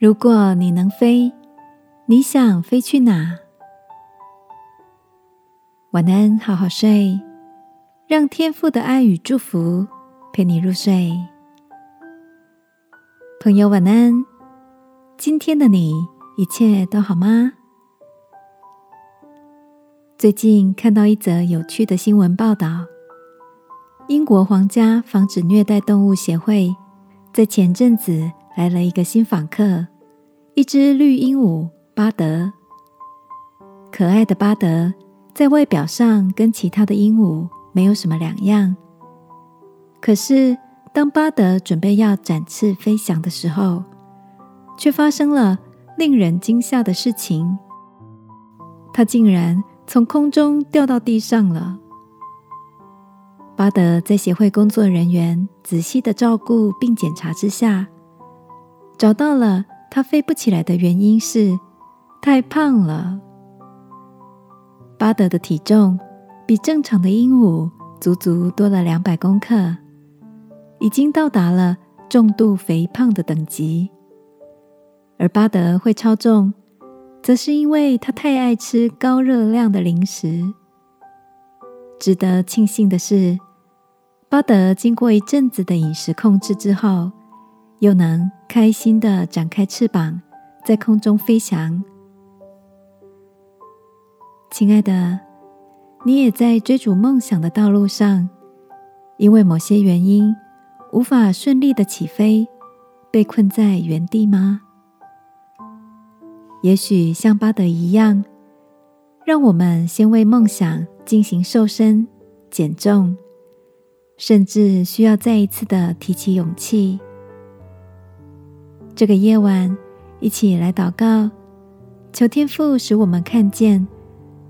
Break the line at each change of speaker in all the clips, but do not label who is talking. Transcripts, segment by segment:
如果你能飞，你想飞去哪？晚安，好好睡，让天父的爱与祝福陪你入睡。朋友，晚安。今天的你一切都好吗？最近看到一则有趣的新闻报道，英国皇家防止虐待动物协会在前阵子。来了一个新访客，一只绿鹦鹉巴德。可爱的巴德在外表上跟其他的鹦鹉没有什么两样。可是，当巴德准备要展翅飞翔的时候，却发生了令人惊吓的事情。他竟然从空中掉到地上了。巴德在协会工作人员仔细的照顾并检查之下。找到了，它飞不起来的原因是太胖了。巴德的体重比正常的鹦鹉足足多了两百公克，已经到达了重度肥胖的等级。而巴德会超重，则是因为他太爱吃高热量的零食。值得庆幸的是，巴德经过一阵子的饮食控制之后。又能开心的展开翅膀，在空中飞翔。亲爱的，你也在追逐梦想的道路上，因为某些原因无法顺利的起飞，被困在原地吗？也许像巴德一样，让我们先为梦想进行瘦身、减重，甚至需要再一次的提起勇气。这个夜晚，一起来祷告，求天父使我们看见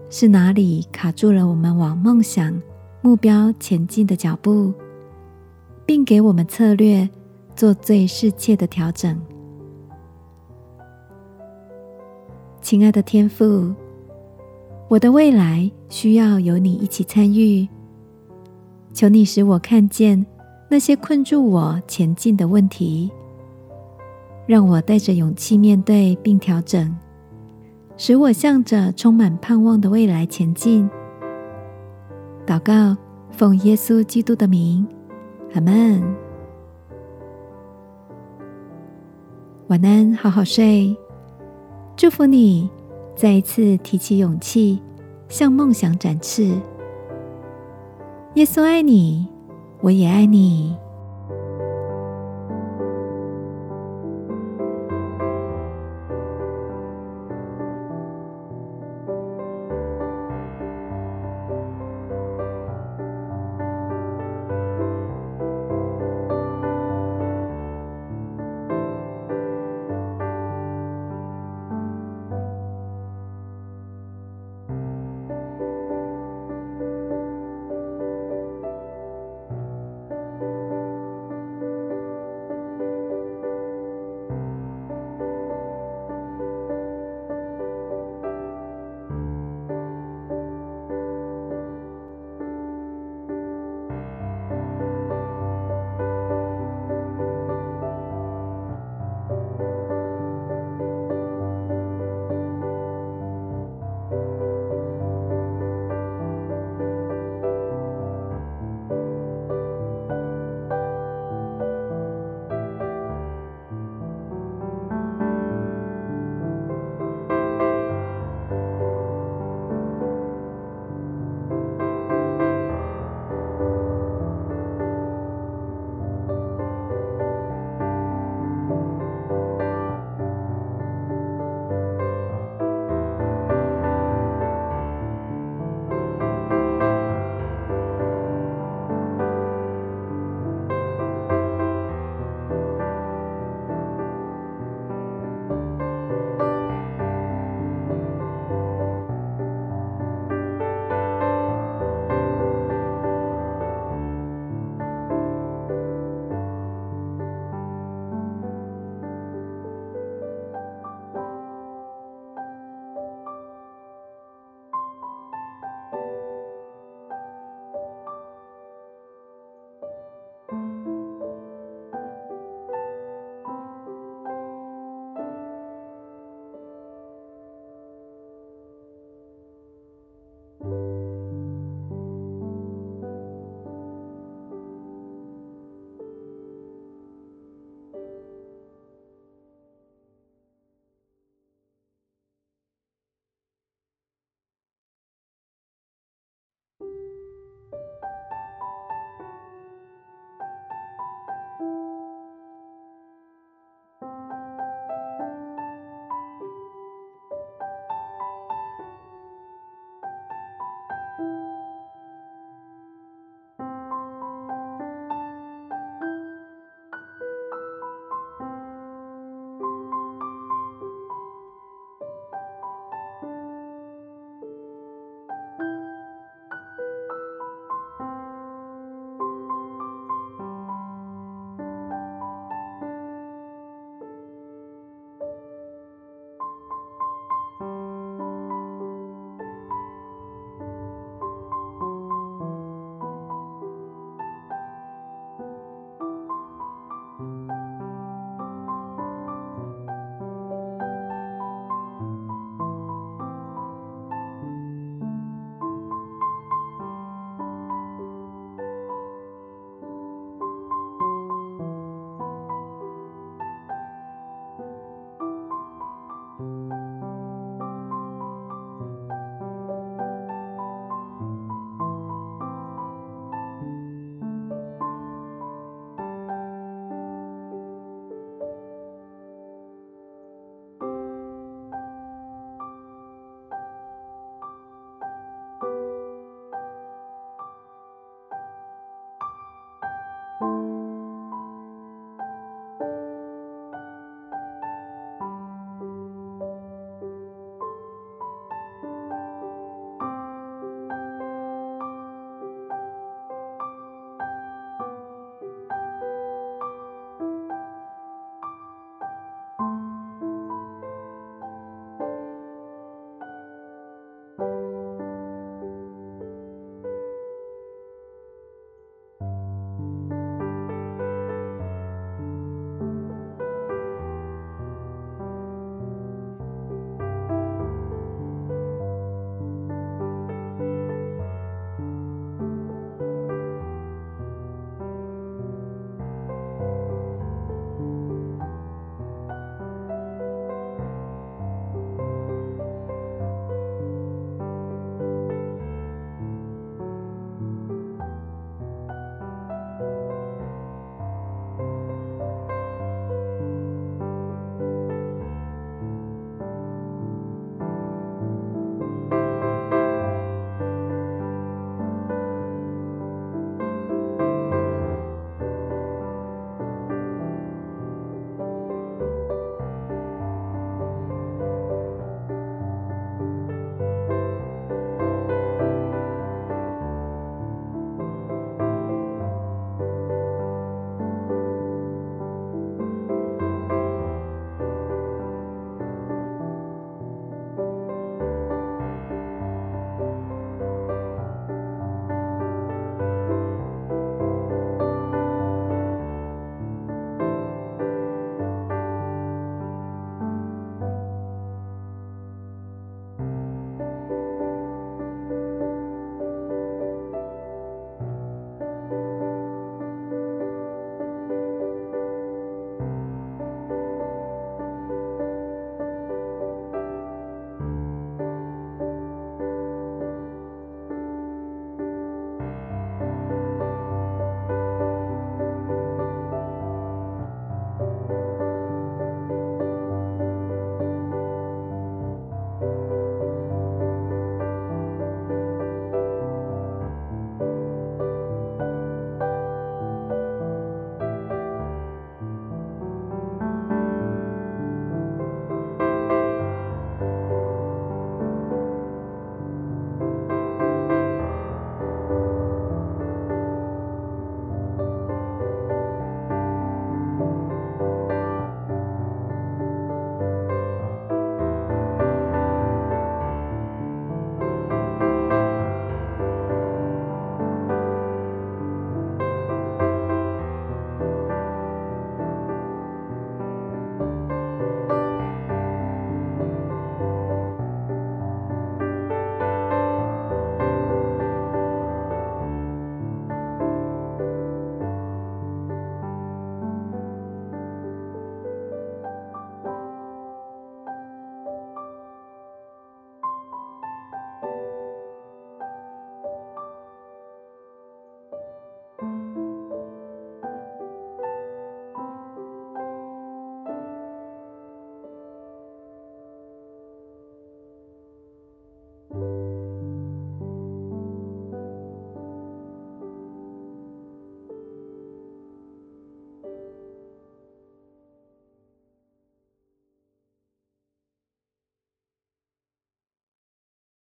是哪里卡住了我们往梦想目标前进的脚步，并给我们策略做最适切的调整。亲爱的天父，我的未来需要有你一起参与，求你使我看见那些困住我前进的问题。让我带着勇气面对并调整，使我向着充满盼望的未来前进。祷告，奉耶稣基督的名，阿门。晚安，好好睡。祝福你，再一次提起勇气，向梦想展翅。耶稣爱你，我也爱你。